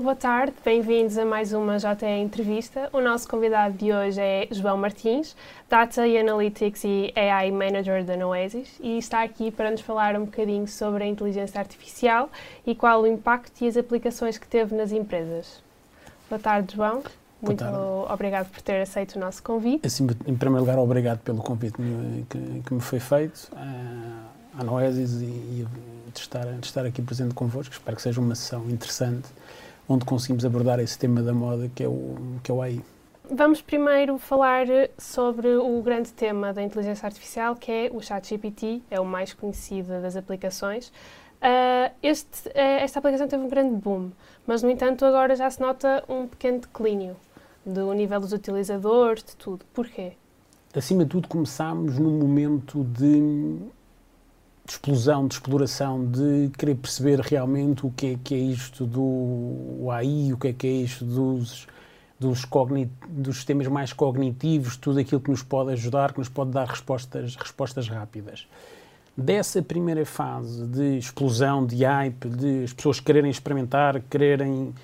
boa tarde, bem-vindos a mais uma JE Entrevista. O nosso convidado de hoje é João Martins, Data e Analytics e AI Manager da Noesis, e está aqui para nos falar um bocadinho sobre a inteligência artificial e qual o impacto e as aplicações que teve nas empresas. Boa tarde, João. Muito obrigado por ter aceito o nosso convite. Assim, em primeiro lugar, obrigado pelo convite que, que me foi feito à Noesis e, e de, estar, de estar aqui presente convosco. Espero que seja uma sessão interessante onde conseguimos abordar esse tema da moda que é o, que é o AI. Vamos primeiro falar sobre o grande tema da inteligência artificial, que é o ChatGPT, é o mais conhecido das aplicações. Uh, este, uh, esta aplicação teve um grande boom, mas, no entanto, agora já se nota um pequeno declínio do nível dos utilizadores, de tudo. Porquê? Acima de tudo, começámos num momento de de explosão, de exploração, de querer perceber realmente o que é, que é isto do AI, o que é que é isto dos, dos, dos sistemas mais cognitivos, tudo aquilo que nos pode ajudar, que nos pode dar respostas, respostas rápidas. Dessa primeira fase de explosão, de hype, de as pessoas quererem experimentar, quererem,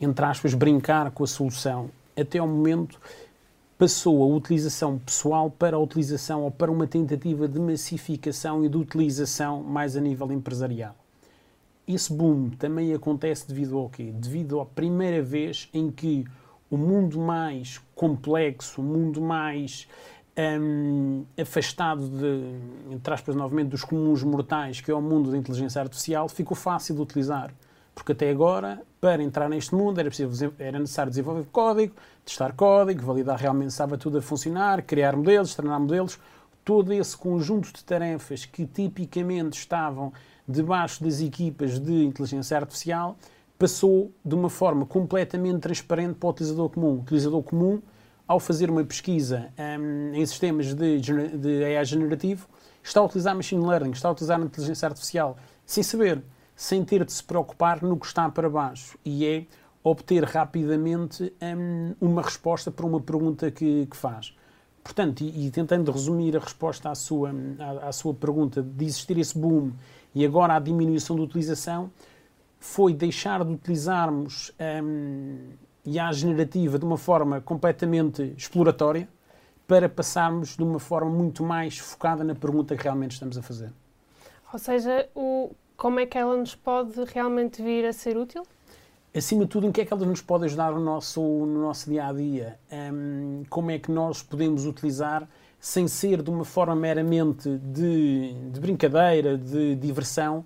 entre aspas, brincar com a solução, até ao momento passou a utilização pessoal para a utilização ou para uma tentativa de massificação e de utilização mais a nível empresarial. Esse boom também acontece devido ao quê? Devido à primeira vez em que o mundo mais complexo, o mundo mais um, afastado de, entre aspas, novamente, dos comuns mortais, que é o mundo da inteligência artificial, ficou fácil de utilizar. Porque até agora, para entrar neste mundo, era, era necessário desenvolver código, testar código, validar realmente se estava tudo a funcionar, criar modelos, treinar modelos. Todo esse conjunto de tarefas que tipicamente estavam debaixo das equipas de inteligência artificial passou de uma forma completamente transparente para o utilizador comum. O utilizador comum, ao fazer uma pesquisa um, em sistemas de, de AI generativo, está a utilizar machine learning, está a utilizar inteligência artificial, sem saber sem ter de se preocupar no que está para baixo e é obter rapidamente um, uma resposta para uma pergunta que, que faz. Portanto, e, e, tentando resumir a resposta à sua, à, à, sua pergunta de existir esse boom e agora a diminuição da utilização, foi deixar de utilizarmos um, IA generativa de uma forma completamente exploratória para passarmos de uma forma muito mais focada na pergunta que realmente estamos a fazer. Ou seja, o, como é que ela nos pode realmente vir a ser útil? Acima de tudo, em que é que ela nos pode ajudar no nosso, no nosso dia a dia? Um, como é que nós podemos utilizar sem ser de uma forma meramente de, de brincadeira, de diversão,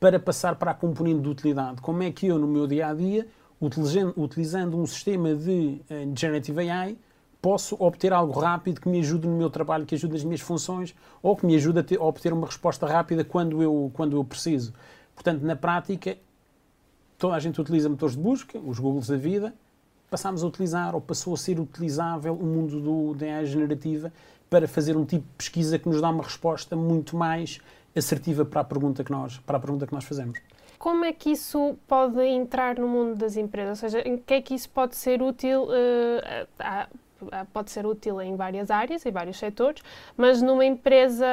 para passar para a componente de utilidade? Como é que eu, no meu dia a dia, utilizando, um sistema de uh, Generative AI, posso obter algo rápido que me ajude no meu trabalho, que ajude nas minhas funções ou que me ajude a, ter, a obter uma resposta rápida quando eu, quando eu preciso. Portanto, na prática, toda a gente utiliza motores de busca, os Googles da vida, passámos a utilizar ou passou a ser utilizável o mundo do, da AI generativa para fazer um tipo de pesquisa que nos dá uma resposta muito mais assertiva para a pergunta que nós, para a pergunta que nós fazemos. Como é que isso pode entrar no mundo das empresas? Ou seja, em que é que isso pode ser útil uh, a, pode ser útil em várias áreas, em vários setores, mas numa empresa,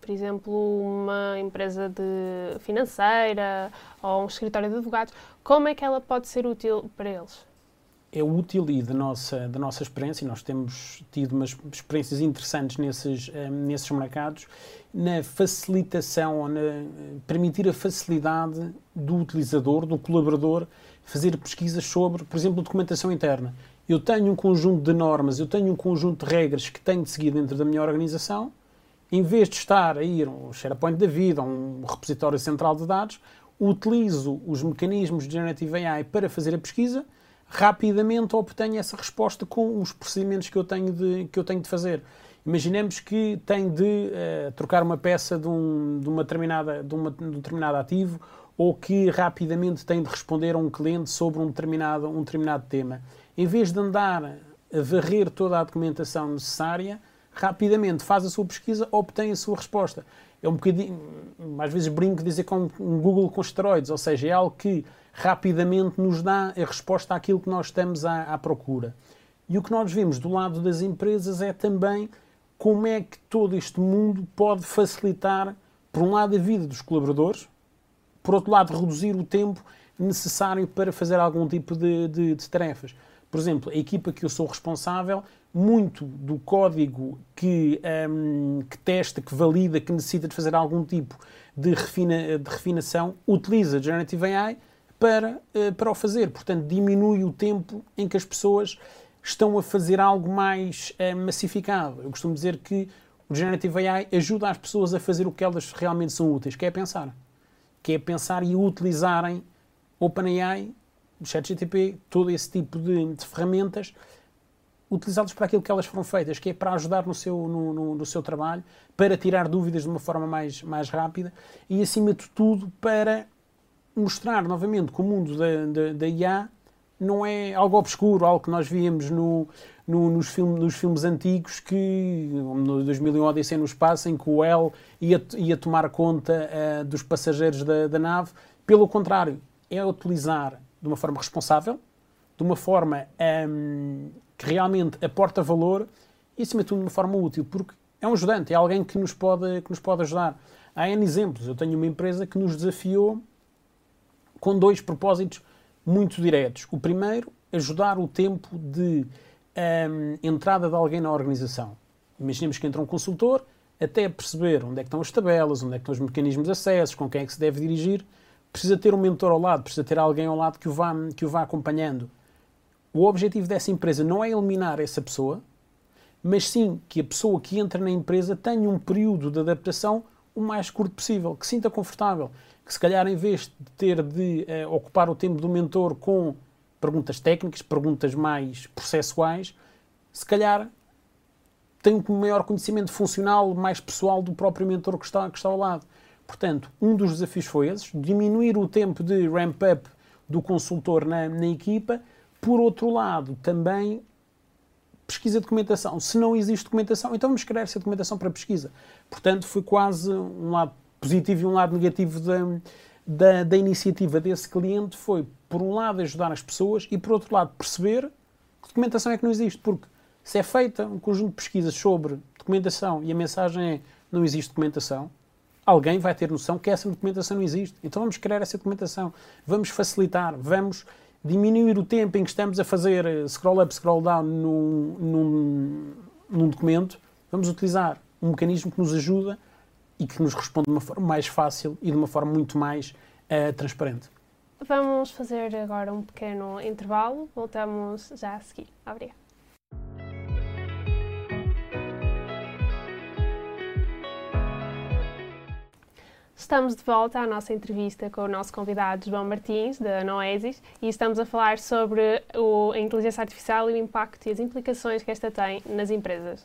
por exemplo, uma empresa de financeira ou um escritório de advogados, como é que ela pode ser útil para eles? É útil e da nossa, da nossa experiência, nós temos tido umas experiências interessantes nesses, um, eh, nesses mercados, na facilitação, ou na, permitir a facilidade do utilizador, do colaborador, fazer pesquisas sobre, por exemplo, documentação interna eu tenho um conjunto de normas, eu tenho um conjunto de regras que tenho de seguir dentro da minha organização, em vez de estar a ir a um SharePoint da vida, a um repositório central de dados, utilizo os mecanismos de Generative AI para fazer a pesquisa, rapidamente obtenho essa resposta com os procedimentos que eu tenho de, que eu tenho de fazer. Imaginemos que tem de uh, trocar uma peça de um, de uma determinada, de, uma, de um determinado ativo ou que rapidamente tem de responder a um cliente sobre um determinado, um determinado tema em vez de andar a varrer toda a documentação necessária, rapidamente faz a sua pesquisa, obtém a sua resposta. É um bocadinho, às vezes brinco dizer com um Google com esteroides, ou seja, é algo que rapidamente nos dá a resposta àquilo que nós estamos à, à procura. E o que nós vemos do lado das empresas é também como é que todo este mundo pode facilitar, por um lado, a vida dos colaboradores, por outro lado, reduzir o tempo necessário para fazer algum tipo de, de, de tarefas. Por exemplo, a equipa que eu sou responsável, muito do código que, um, que testa, que valida, que necessita de fazer algum tipo de, refina, de refinação, utiliza Generative AI para, uh, para o fazer. Portanto, diminui o tempo em que as pessoas estão a fazer algo mais uh, massificado. Eu costumo dizer que o Generative AI ajuda as pessoas a fazer o que elas realmente são úteis, que é pensar. Que é pensar e utilizarem OpenAI, ChatGTP, todo esse tipo de, de ferramentas, utilizadas para aquilo que elas foram feitas, que é para ajudar no seu, no, no, no, seu trabalho, para tirar dúvidas de uma forma mais, mais rápida e, acima de tudo, para mostrar novamente que o mundo da, da, da IA não é algo obscuro, algo que nós víamos no, no, nos, filme, nos filmes antigos, que no 2001 Odisseia no Espaço, em que o El ia, ia tomar conta uh, dos passageiros da, da nave. Pelo contrário, é utilizar de uma forma responsável, de uma forma um, que realmente aporta valor e, acima de tudo, de uma forma útil, porque é um ajudante, é alguém que nos pode, que nos pode ajudar. Há N exemplos. Eu tenho uma empresa que nos desafiou com dois propósitos muito diretos. O primeiro, ajudar o tempo de um, entrada de alguém na organização. Imaginemos que entra um consultor, até perceber onde é que estão as tabelas, onde é que estão os mecanismos de acesso, com quem é que se deve dirigir, precisa ter um mentor ao lado, precisa ter alguém ao lado que o vá, que o vá acompanhando. O objetivo dessa empresa não é eliminar essa pessoa, mas sim que a pessoa que entra na empresa tenha um período de adaptação o mais curto possível, que sinta confortável, que se calhar em vez de ter de uh, ocupar o tempo do mentor com perguntas técnicas, perguntas mais processuais, se calhar tem um maior conhecimento funcional, mais pessoal do próprio mentor que está, que está ao lado. Portanto, um dos desafios foi esse, diminuir o tempo de ramp-up do consultor na, na equipa. Por outro lado, também pesquisa de documentação. Se não existe documentação, então vamos criar essa documentação para pesquisa. Portanto, foi quase um lado positivo e um lado negativo da, da, da, iniciativa desse cliente. Foi, por um lado, ajudar as pessoas e, por outro lado, perceber que documentação é que não existe. Porque se é feita um conjunto de pesquisas sobre documentação e a mensagem é não existe documentação, alguém vai ter noção que essa documentação não existe. Então vamos criar essa documentação, vamos facilitar, vamos diminuir o tempo em que estamos a fazer eh, scroll up, scroll down num, num, num documento, vamos utilizar um mecanismo que nos ajuda e que nos responde de uma forma mais fácil e de uma forma muito mais uh, transparente. Vamos fazer agora um pequeno intervalo, voltamos já a seguir. Obrigada. Estamos de volta à nossa entrevista com o nosso convidado João Martins, da Noesis, e estamos a falar sobre o, a inteligência artificial e o impacto e as implicações que esta tem nas empresas.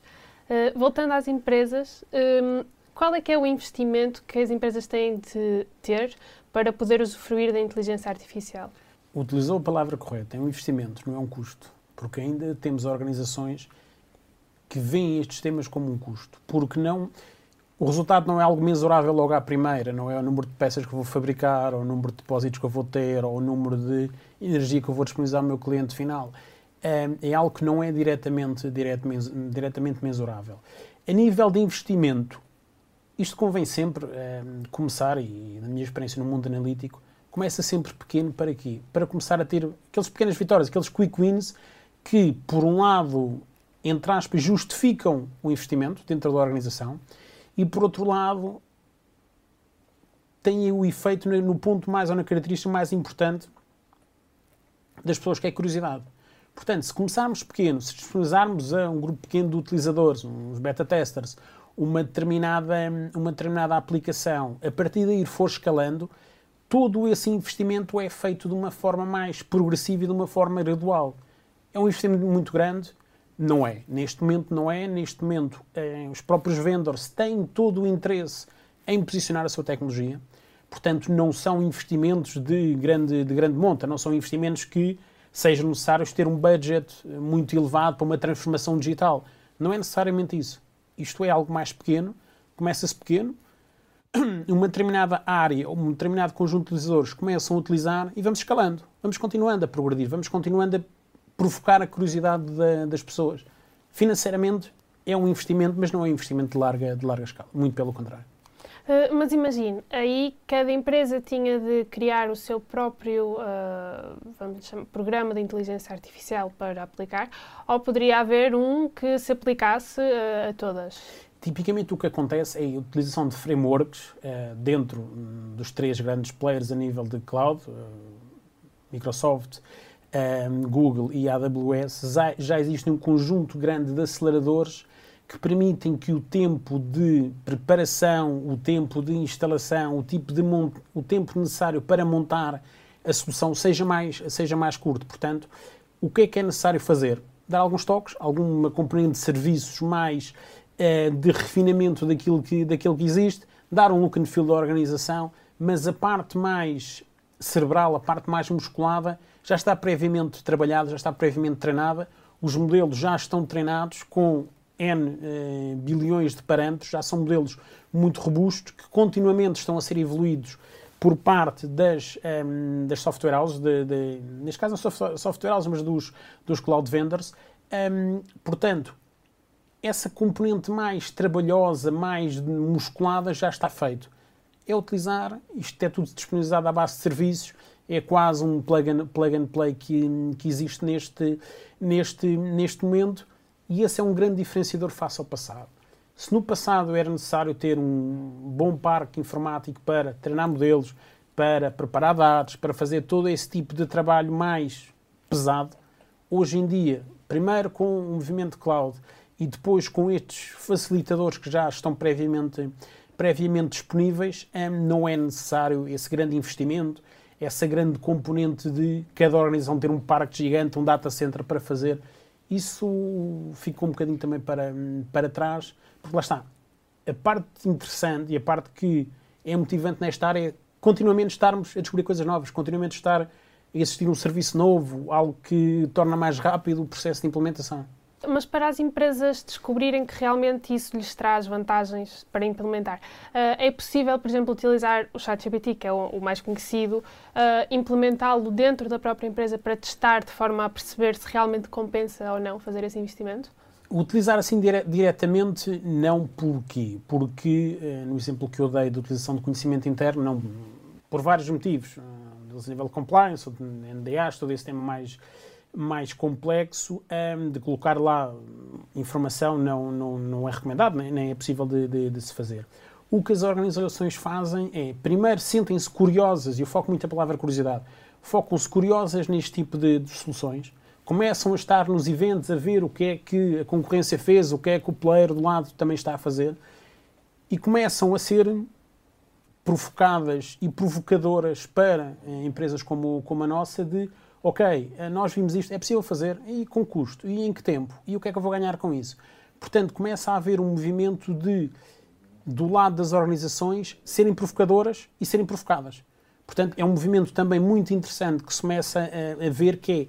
Uh, voltando às empresas, um, qual é que é o investimento que as empresas têm de ter para poder usufruir da inteligência artificial? Utilizou a palavra correta, é um investimento, não é um custo, porque ainda temos organizações que veem estes temas como um custo, porque não o resultado não é algo mensurável logo à primeira, não é o número de peças que vou fabricar, ou o número de depósitos que eu vou ter, ou o número de energia que eu vou disponibilizar ao meu cliente final. É, é algo que não é diretamente, diretamente, diretamente mensurável. A nível de investimento, isto convém sempre é, começar, e na minha experiência no mundo analítico, começa sempre pequeno para quê? Para começar a ter aquelas pequenas vitórias, aqueles quick wins que, por um lado, entre aspas, justificam o investimento dentro da organização e por outro lado tem o efeito no ponto mais ou na característica mais importante das pessoas, que é curiosidade. Portanto, se começarmos pequeno, se disponibilizarmos a um grupo pequeno de utilizadores, uns beta testers, uma determinada, uma determinada aplicação, a partir daí for escalando, todo esse investimento é feito de uma forma mais progressiva e de uma forma gradual. É um investimento muito grande, não é. Neste momento não é. Neste momento eh, os próprios vendors têm todo o interesse em posicionar a sua tecnologia. Portanto, não são investimentos de grande, de grande monta, não são investimentos que sejam necessários ter um budget eh, muito elevado para uma transformação digital. Não é necessariamente isso. Isto é algo mais pequeno, começa-se pequeno, uma determinada área ou um determinado conjunto de utilizadores começam a utilizar e vamos escalando, vamos continuando a progredir, vamos continuando a provocar a curiosidade da, das pessoas. Financeiramente é um investimento, mas não é um investimento de larga, de larga escala, muito pelo contrário. Uh, mas imagine, aí cada empresa tinha de criar o seu próprio uh, vamos chamar, programa de inteligência artificial para aplicar, ou poderia haver um que se aplicasse uh, a todas? Tipicamente o que acontece é a utilização de frameworks dentro hum, dos três grandes players a nível de cloud, Microsoft, um, Google e AWS, já, existe um conjunto grande de aceleradores que permitem que o tempo de preparação, o tempo de instalação, o, tipo de o tempo necessário para montar a solução seja mais, seja mais curto. Portanto, o que é que é necessário fazer? Dar alguns toques, alguma componente de serviços mais uh, de refinamento daquilo que, daquilo que existe, dar um look and feel da organização, mas a parte mais cerebral, a parte mais musculada, já está previamente trabalhada, já está previamente treinada. Os modelos já estão treinados com N eh, bilhões de parâmetros, já são modelos muito robustos que continuamente estão a ser evoluídos por parte das, um, ehm, das software houses, de, de, neste caso não software houses, mas dos, dos cloud vendors. Um, ehm, portanto, essa componente mais trabalhosa, mais musculada, já está feito. É utilizar, isto é tudo disponibilizado à base de serviços, é quase um plug and, plug and play que, que existe neste, neste, neste momento e esse é um grande diferenciador face ao passado. Se no passado era necessário ter um bom parque informático para treinar modelos, para preparar dados, para fazer todo esse tipo de trabalho mais pesado, hoje em dia, primeiro com o movimento cloud e depois com estes facilitadores que já estão previamente, previamente disponíveis, eh, não é necessário esse grande investimento, essa grande componente de cada organização ter um parque gigante, um data center para fazer isso ficou um bocadinho também para, para trás, porque lá está. A parte interessante e a parte que é motivante nesta área é continuamente estarmos a descobrir coisas novas, continuamente estar a existir um serviço novo, algo que torna mais rápido o processo de implementação. Mas para as empresas descobrirem que realmente isso lhes traz vantagens para implementar, uh, é possível, por exemplo, utilizar o ChatGPT, que é o, o mais conhecido, uh, implementá-lo dentro da própria empresa para testar de forma a perceber se realmente compensa ou não fazer esse investimento? Utilizar assim dire diretamente, não porquê? Porque, uh, no exemplo que eu dei de utilização de conhecimento interno, não, por vários motivos, uh, a nível de compliance, de NDAs, todo esse tema mais mais complexo um, de colocar lá informação não, não, não é recomendado, nem, nem é possível de, de, de, se fazer. O que as organizações fazem é, primeiro, sentem-se curiosas, e eu foco muito a palavra curiosidade, focam-se curiosas neste tipo de, de, soluções, começam a estar nos eventos a ver o que é que a concorrência fez, o que é que o player do lado também está a fazer, e começam a ser provocadas e provocadoras para eh, empresas como, como a nossa de ok, eh, nós vimos isto, é possível fazer, e com custo, e em que tempo, e o que é que eu vou ganhar com isso? Portanto, começa a haver um movimento de, do lado das organizações, serem provocadoras e serem provocadas. Portanto, é um movimento também muito interessante que se começa a, a ver que é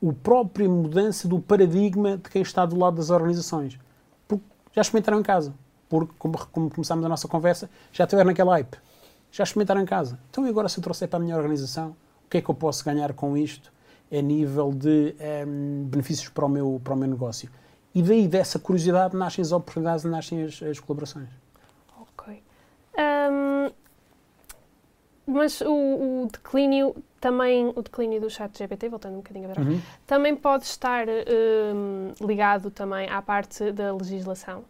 o próprio mudança do paradigma de quem está do lado das organizações. Porque já experimentaram em casa. Porque, como, como começámos a nossa conversa, já tiveram naquela hype. Já experimentaram em casa. Então, e agora se eu trouxer para a minha organização, o que é que eu posso ganhar com isto? A nível de um, ehm, benefícios para o, meu, para o meu negócio. E daí, dessa curiosidade, nascem as oportunidades, nascem as, as colaborações. Ok. Um, mas o, o, declínio também, o declínio do chat GPT, voltando um bocadinho a ver, uhum. também pode estar um, ligado também à parte da legislação?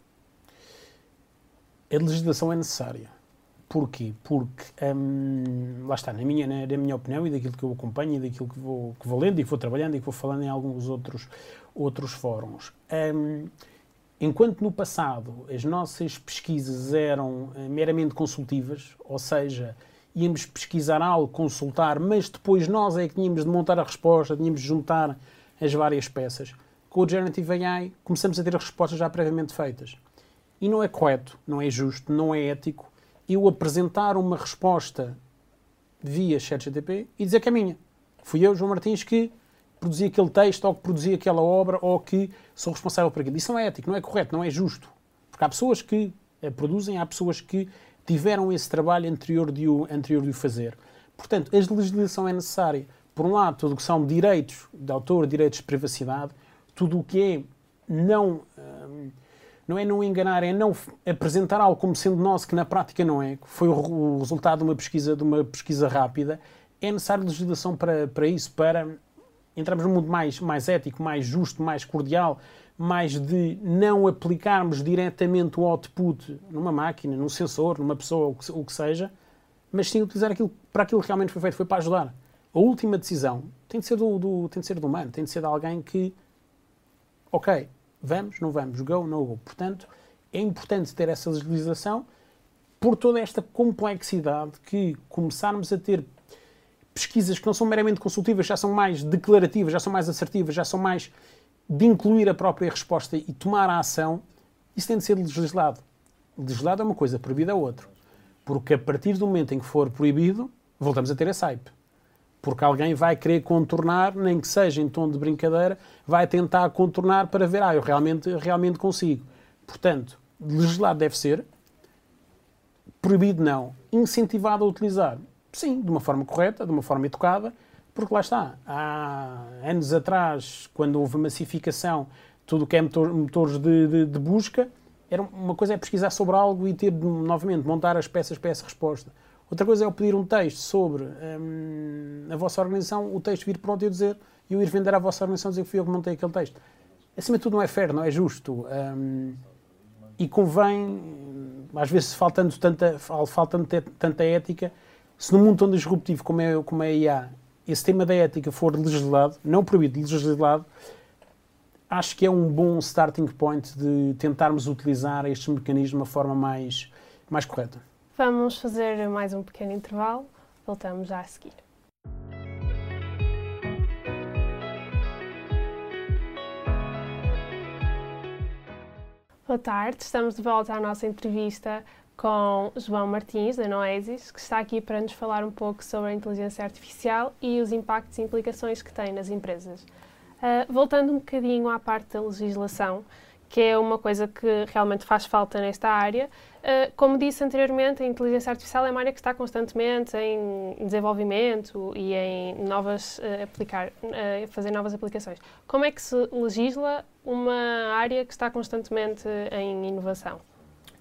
A legislação é necessária. Porquê? Porque, hum, lá está, na minha, na, na, minha opinião e daquilo que eu acompanho e daquilo que vou, que vou lendo e que vou trabalhando e que vou falando em alguns outros, outros fóruns. Hum, enquanto no passado as nossas pesquisas eram uh, meramente consultivas, ou seja, íamos pesquisar algo, consultar, mas depois nós é que tínhamos de montar a resposta, tínhamos de juntar as várias peças. Com o Generative AI começamos a ter as respostas já previamente feitas. E não é correto, não é justo, não é ético eu apresentar uma resposta via ChatGTP e dizer que é minha. Fui eu, João Martins, que produzi aquele texto ou que produzi aquela obra ou que sou responsável por aquilo. Isso não é ético, não é correto, não é justo. Porque há pessoas que produzem, há pessoas que tiveram esse trabalho anterior de o, anterior de o fazer. Portanto, a legislação é necessária. Por um lado, tudo o que são direitos de autor, direitos de privacidade, tudo o que é não. Não é não enganar, é não apresentar algo como sendo nosso, que na prática não é, que foi o resultado de uma pesquisa, de uma pesquisa rápida. É necessária legislação para, para isso, para entrarmos num mundo mais, mais ético, mais justo, mais cordial, mais de não aplicarmos diretamente o output numa máquina, num sensor, numa pessoa, o que, o que seja, mas sim utilizar aquilo para aquilo que realmente foi feito, foi para ajudar. A última decisão tem de ser do, do, tem de ser do humano, tem de ser de alguém que, ok, vamos, não vamos, go, no go. Portanto, é importante ter essa legislação por toda esta complexidade que começarmos a ter pesquisas que não são meramente consultivas, já são mais declarativas, já são mais assertivas, já são mais de incluir a própria resposta e tomar a ação, isso tem de ser legislado. Legislado é uma coisa, proibido é outra. Porque a partir do momento em que for proibido, voltamos a ter esse hype. Porque alguém vai querer contornar, nem que seja em tom de brincadeira, vai tentar contornar para ver, ah, eu realmente, realmente consigo. Portanto, legislado deve ser, proibido não, incentivado a utilizar, sim, de uma forma correta, de uma forma educada, porque lá está, há anos atrás, quando houve massificação, tudo o que é motor, motores de, de, de, busca, era uma coisa é pesquisar sobre algo e ter, novamente, montar as peças para essa resposta. Outra coisa é eu pedir um texto sobre hum, a vossa organização, o texto vir pronto e eu dizer, e eu ir vender à vossa organização dizer que fui eu que montei aquele texto. Acima de tudo não é fair, não é justo. Hum, e convém, às vezes faltando tanta, faltando tanta ética, se no mundo tão disruptivo como é, como é a IA esse tema da ética for legislado, não proibido, legislado, acho que é um bom starting point de tentarmos utilizar estes mecanismos de uma forma mais, mais correta. Vamos fazer mais um pequeno intervalo, voltamos já a seguir. Boa tarde, estamos de volta à nossa entrevista com João Martins, da Noesis, que está aqui para nos falar um pouco sobre a inteligência artificial e os impactos e implicações que tem nas empresas. Uh, voltando um bocadinho à parte da legislação, que é uma coisa que realmente faz falta nesta área. Uh, como disse anteriormente, a inteligência artificial é uma área que está constantemente em desenvolvimento e em novas uh, aplicar, uh, fazer novas aplicações. Como é que se legisla uma área que está constantemente em inovação?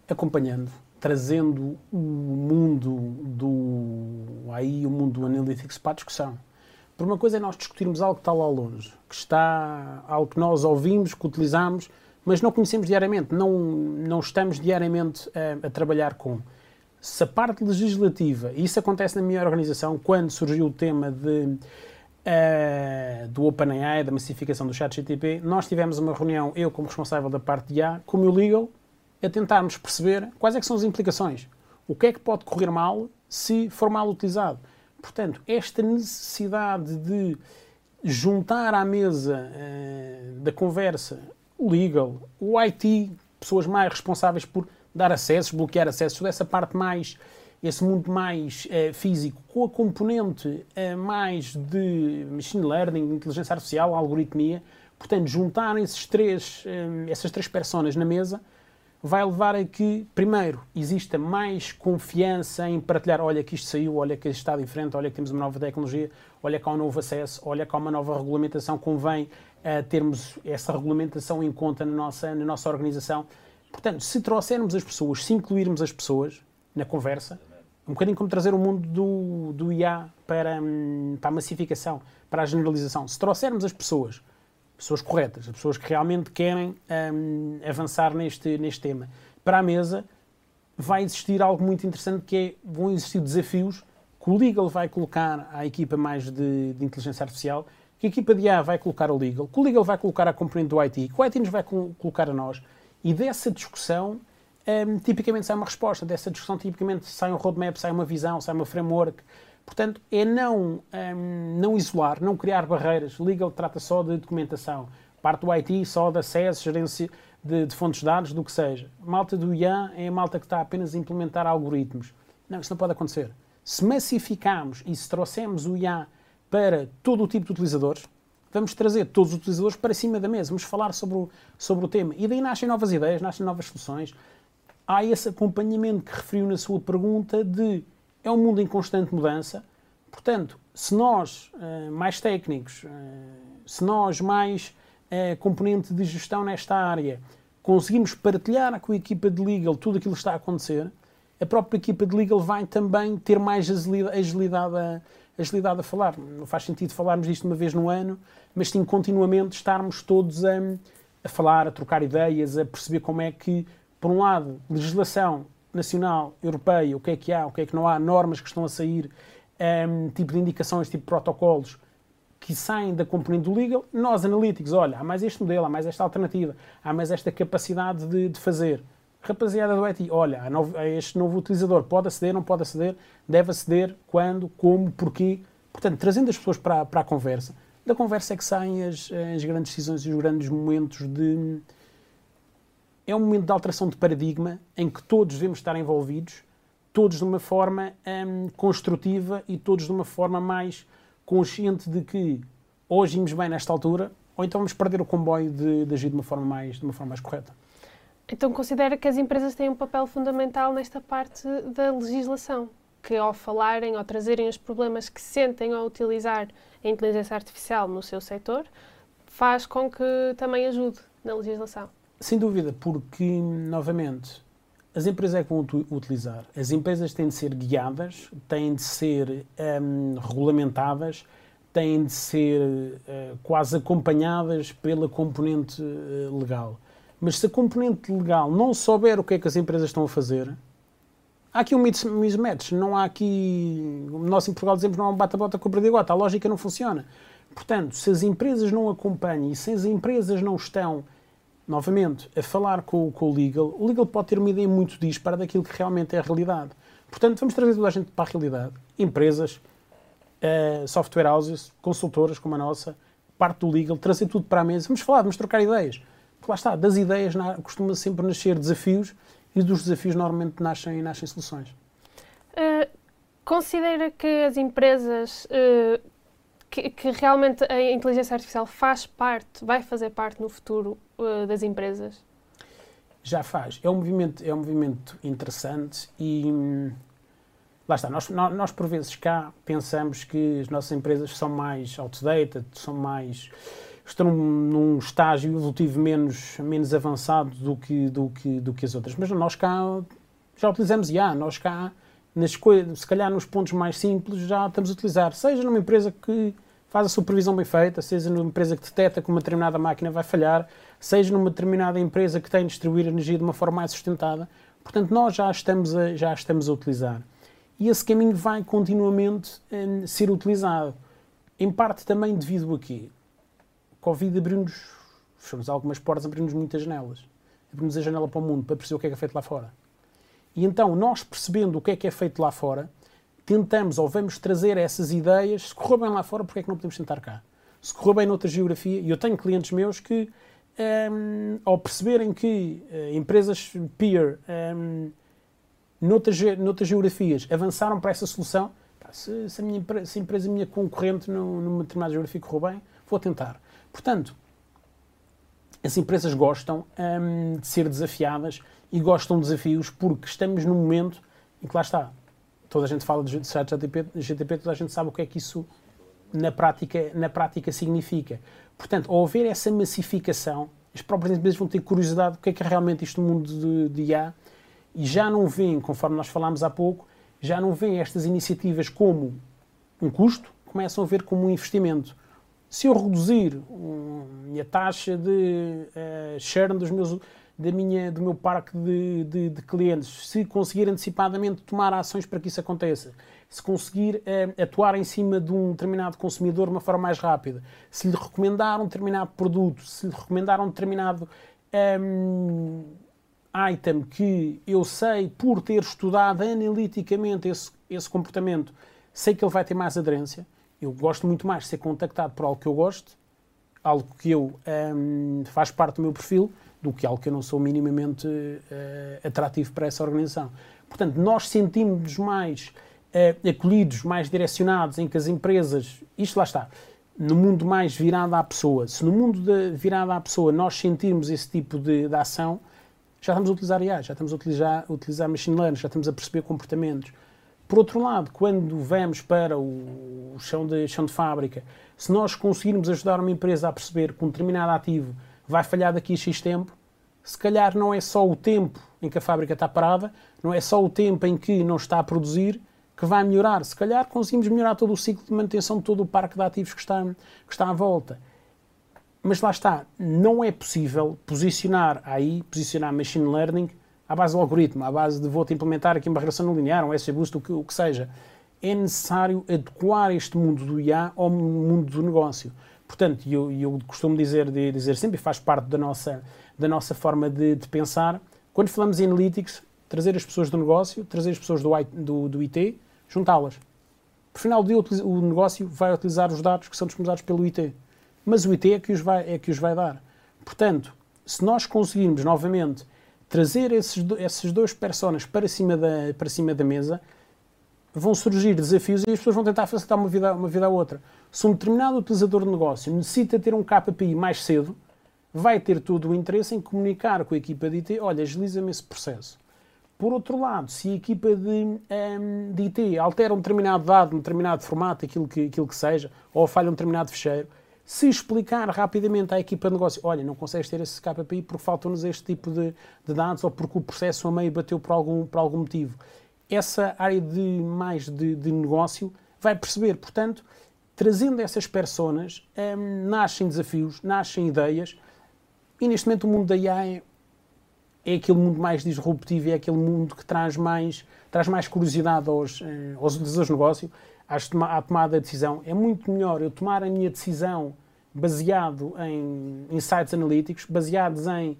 Acompanhando trazendo o mundo do AI, o mundo do Analytics para a discussão. Por uma coisa é nós discutirmos algo que está lá longe, que está algo que nós ouvimos, que utilizamos, mas não conhecemos diariamente, não, não estamos diariamente a, a trabalhar com. Se a parte legislativa, e isso acontece na minha organização, quando surgiu o tema de, uh, do OpenAI, da massificação do ChatGTP, nós tivemos uma reunião, eu como responsável da parte de IA, com o meu legal, a tentarmos perceber quais é são as implicações. O que é que pode correr mal se for mal utilizado. Portanto, esta necessidade de juntar à mesa uh, da conversa o legal, o IT, pessoas mais responsáveis por dar acessos, bloquear acessos, toda essa parte mais, esse mundo mais uh, físico, com a componente uh, mais de machine learning, inteligência artificial, algoritmia, portanto, juntar esses três, essas três personas na mesa vai levar a que, primeiro, exista mais confiança em partilhar: olha que isto saiu, olha que isto está diferente, olha que temos uma nova tecnologia, olha que há um novo acesso, olha que há uma nova regulamentação, convém uh, termos essa regulamentação em conta na nossa, na nossa organização. Portanto, se trouxermos as pessoas, se incluirmos as pessoas na conversa, um bocadinho como trazer o mundo do, do IA para, hum, para a massificação, para a generalização. Se trouxermos as pessoas pessoas corretas, as pessoas que realmente querem um, avançar neste, neste tema. Para a mesa vai existir algo muito interessante que é, vão existir desafios que o legal vai colocar à equipa mais de, de inteligência artificial, que a equipa de A vai colocar ao legal, que o legal vai colocar à componente do IT, que o IT nos vai colocar a nós. E dessa discussão, um, tipicamente sai uma resposta, dessa discussão tipicamente sai um roadmap, sai uma visão, sai uma framework, Portanto, é não, um, não isolar, não criar barreiras. Legal trata só de documentação. Parte do IT só de acesso, gerência de, de fontes de dados, do que seja. A malta do IA é a malta que está apenas a implementar algoritmos. Não, isso não pode acontecer. Se massificarmos e se trouxermos o IA para todo o tipo de utilizadores, vamos trazer todos os utilizadores para cima da mesa, vamos falar sobre o, sobre o tema. E daí nascem novas ideias, nascem novas soluções. Há esse acompanhamento que referiu na sua pergunta de é um mundo em constante mudança. Portanto, se nós, eh, mais técnicos, eh, se nós, mais eh, componente de gestão nesta área, conseguimos partilhar com a equipa de legal tudo aquilo que está a acontecer, a própria equipa de legal vai também ter mais agilidade a, agilidade a falar. Não faz sentido falarmos disto uma vez no ano, mas sim continuamente estarmos todos a, a falar, a trocar ideias, a perceber como é que, por um lado, legislação nacional, europeia, o que é que há, o que é que não há, normas que estão a sair, um, tipo de indicações, tipo de protocolos que saem da componente do legal, nós analíticos, olha, há mais este modelo, há mais esta alternativa, há mais esta capacidade de, de fazer. Rapaziada do IT, olha, a novo, a este novo utilizador pode aceder, não pode aceder, deve aceder, quando, como, porquê. Portanto, trazendo as pessoas para, para a conversa, da conversa é que saem as, as grandes decisões e os grandes momentos de. É um momento de alteração de paradigma em que todos devemos estar envolvidos, todos de uma forma hum, construtiva e todos de uma forma mais consciente de que ou agimos bem nesta altura ou então vamos perder o comboio de, de agir de uma forma mais, de uma forma mais correta. Então considera que as empresas têm um papel fundamental nesta parte da legislação, que ao falarem ou trazerem os problemas que sentem ao utilizar a inteligência artificial no seu setor, faz com que também ajude na legislação. Sem dúvida, porque, novamente, as empresas é que vão utilizar. As empresas têm de ser guiadas, têm de ser um, regulamentadas, têm de ser uh, quase acompanhadas pela componente uh, legal. Mas se a componente legal não souber o que é que as empresas estão a fazer, há aqui um mismatch. Não há aqui. Nós em Portugal dizemos não há um bata-bota com o perdigota. A lógica não funciona. Portanto, se as empresas não acompanham e se as empresas não estão novamente, a falar com, com, o legal, o legal pode ter uma ideia muito dispara daquilo que realmente é a realidade. Portanto, vamos trazer toda a gente para a realidade. Empresas, uh, software houses, consultoras como a nossa, parte do legal, trazer tudo para a mesa. Vamos falar, vamos trocar ideias. Porque lá está, das ideias costuma sempre nascer desafios e dos desafios normalmente nascem, nascem soluções. Uh, considera que as empresas uh, que, que, realmente a inteligência artificial faz parte, vai fazer parte no futuro uh, das empresas? Já faz. É um movimento, é um movimento interessante e hum, lá está. Nós, nós, nós, por vezes cá pensamos que as nossas empresas são mais outdated, são mais estão num estágio evolutivo menos, menos avançado do que, do, que, do que as outras. Mas nós cá já utilizamos IA, nós cá, nas se calhar nos pontos mais simples, já estamos a utilizar. Seja numa empresa que faz a supervisão bem feita, seja numa empresa que detecta que uma determinada máquina vai falhar, seja numa determinada empresa que tem de distribuir energia de uma forma mais sustentada. Portanto, nós já estamos a, já estamos a utilizar. E esse caminho vai continuamente a ser utilizado. Em parte também devido a quê? Covid abriu-nos, fechamos algumas portas, abriu-nos muitas janelas. Abrimos a janela para o mundo para perceber o que é que é feito lá fora. E então, nós percebendo o que é que é feito lá fora, tentamos ou vamos trazer essas ideias. Se correu bem lá fora, porque é que não podemos tentar cá? Se correu bem noutra geografia, e eu tenho clientes meus que, um, ehm, ao perceberem que uh, empresas peer um, ehm, noutras, noutras geografias avançaram para essa solução, se, se, a minha, se a empresa minha concorrente no, numa determinada geografia correu bem, vou tentar. Portanto, as empresas gostam um, ehm, de ser desafiadas e gostam de desafios porque estamos num momento em que lá está, toda a gente fala de GTP, GTP, toda a gente sabe o que é que isso na prática, na prática significa. Portanto, ao haver essa massificação, as próprias empresas vão ter curiosidade do que é que é realmente isto no mundo de, de IA e já não veem, conforme nós falámos há pouco, já não veem estas iniciativas como um custo, começam a ver como um investimento. Se eu reduzir um, a taxa de uh, share dos meus da minha, do meu parque de, de, de, clientes, se conseguir antecipadamente tomar ações para que isso aconteça, se conseguir uh, atuar em cima de um determinado consumidor de uma forma mais rápida, se lhe recomendar um determinado produto, se lhe recomendar um determinado um, item que eu sei, por ter estudado analiticamente esse, esse comportamento, sei que ele vai ter mais aderência. Eu gosto muito mais de ser contactado por algo que eu gosto, algo que eu um, faz parte do meu perfil, do que algo que eu não sou minimamente uh, atrativo para essa organização. Portanto, nós sentimos-nos mais uh, acolhidos, mais direcionados, em que as empresas, isto lá está, no mundo mais virado à pessoa, se no mundo de virado à pessoa nós sentirmos esse tipo de, de ação, já estamos a utilizar IA, já estamos a utilizar, a utilizar machine learning, já estamos a perceber comportamentos. Por outro lado, quando vamos para o chão de, chão de fábrica, se nós conseguirmos ajudar uma empresa a perceber que um determinado ativo vai falhar daqui a X tempo, se calhar não é só o tempo em que a fábrica está parada, não é só o tempo em que não está a produzir que vai melhorar. Se calhar conseguimos melhorar todo o ciclo de manutenção de todo o parque de ativos que está, que está à volta. Mas lá está, não é possível posicionar aí, posicionar machine learning à base do algoritmo, à base de vou-te implementar aqui uma regressão não linear, um S-Boost, o que, o que seja. É necessário adequar este mundo do IA ao mundo do negócio. Portanto, eu, eu costumo dizer, de, dizer sempre, e faz parte da nossa, da nossa forma de, de, pensar, quando falamos em analytics, trazer as pessoas do negócio, trazer as pessoas do, do, do IT, juntá-las. Por final do dia, o negócio vai utilizar os dados que são disponibilizados pelo IT. Mas o IT é que os vai, é que os vai dar. Portanto, se nós conseguirmos novamente trazer esses, esses dois personas para cima, da, para cima da mesa, vão surgir desafios e as pessoas vão tentar facilitar uma vida, uma vida à outra. Se um determinado utilizador de negócio necessita ter um KPI mais cedo, vai ter todo o interesse em comunicar com a equipa de IT, olha, agiliza-me esse processo. Por outro lado, se a equipa de, um, de IT altera um determinado dado, um determinado formato, aquilo que, aquilo que seja, ou falha um determinado fecheiro, se explicar rapidamente à equipa de negócio, olha, não consegues ter esse KPI porque faltam-nos este tipo de, de, dados ou porque o processo a meio bateu por algum, por algum motivo. Essa área de mais de, de negócio vai perceber, portanto, trazendo essas personas, hum, nascem desafios, nascem ideias, e neste momento o mundo da IA é, é aquele mundo mais disruptivo, é aquele mundo que traz mais, traz mais curiosidade aos, eh, aos utilizadores de negócio à tomada de decisão. É muito melhor eu tomar a minha decisão baseado em insights analíticos, baseados em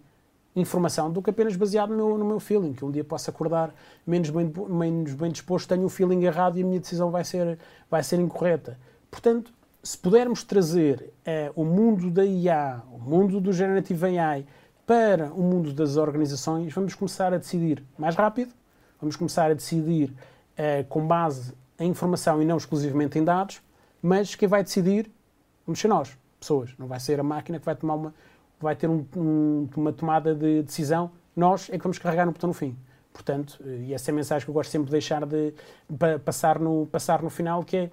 informação, do que apenas baseado no meu, no meu feeling, que um dia posso acordar menos bem, menos bem disposto, tenho o feeling errado e a minha decisão vai ser, vai ser incorreta. Portanto, se pudermos trazer eh, o mundo da IA, o mundo do Generative AI, para o mundo das organizações, vamos começar a decidir mais rápido, vamos começar a decidir eh, com base em informação e não exclusivamente em dados, mas quem vai decidir vamos ser nós, pessoas. Não vai ser a máquina que vai tomar uma, vai ter um, um, uma tomada de decisão. Nós é que vamos carregar no botão no fim. Portanto, e essa é a mensagem que eu gosto sempre de deixar de, de passar, no, passar no final, que é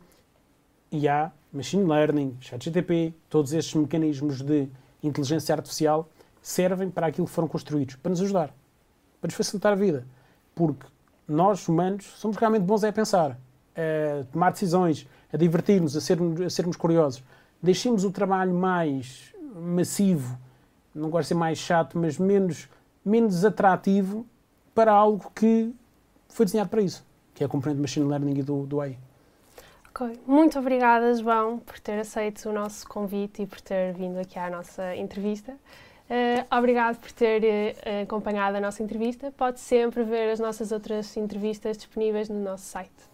IA, Machine Learning, ChatGTP, todos estes mecanismos de inteligência artificial servem para aquilo que foram construídos, para nos ajudar, para nos facilitar a vida. Porque nós, humanos, somos realmente bons a pensar a tomar decisões, a divertir-nos, a sermos, a sermos curiosos. Deixemos o trabalho mais massivo, não gosto de ser mais chato, mas menos, menos atrativo para algo que foi desenhado para isso, que é a componente de Machine Learning e do, do AI. Okay. Muito obrigada, João, por ter aceito o nosso convite e por ter vindo aqui à nossa entrevista. Uh, obrigado por ter uh, acompanhado a nossa entrevista. Pode sempre ver as nossas outras entrevistas disponíveis no nosso site.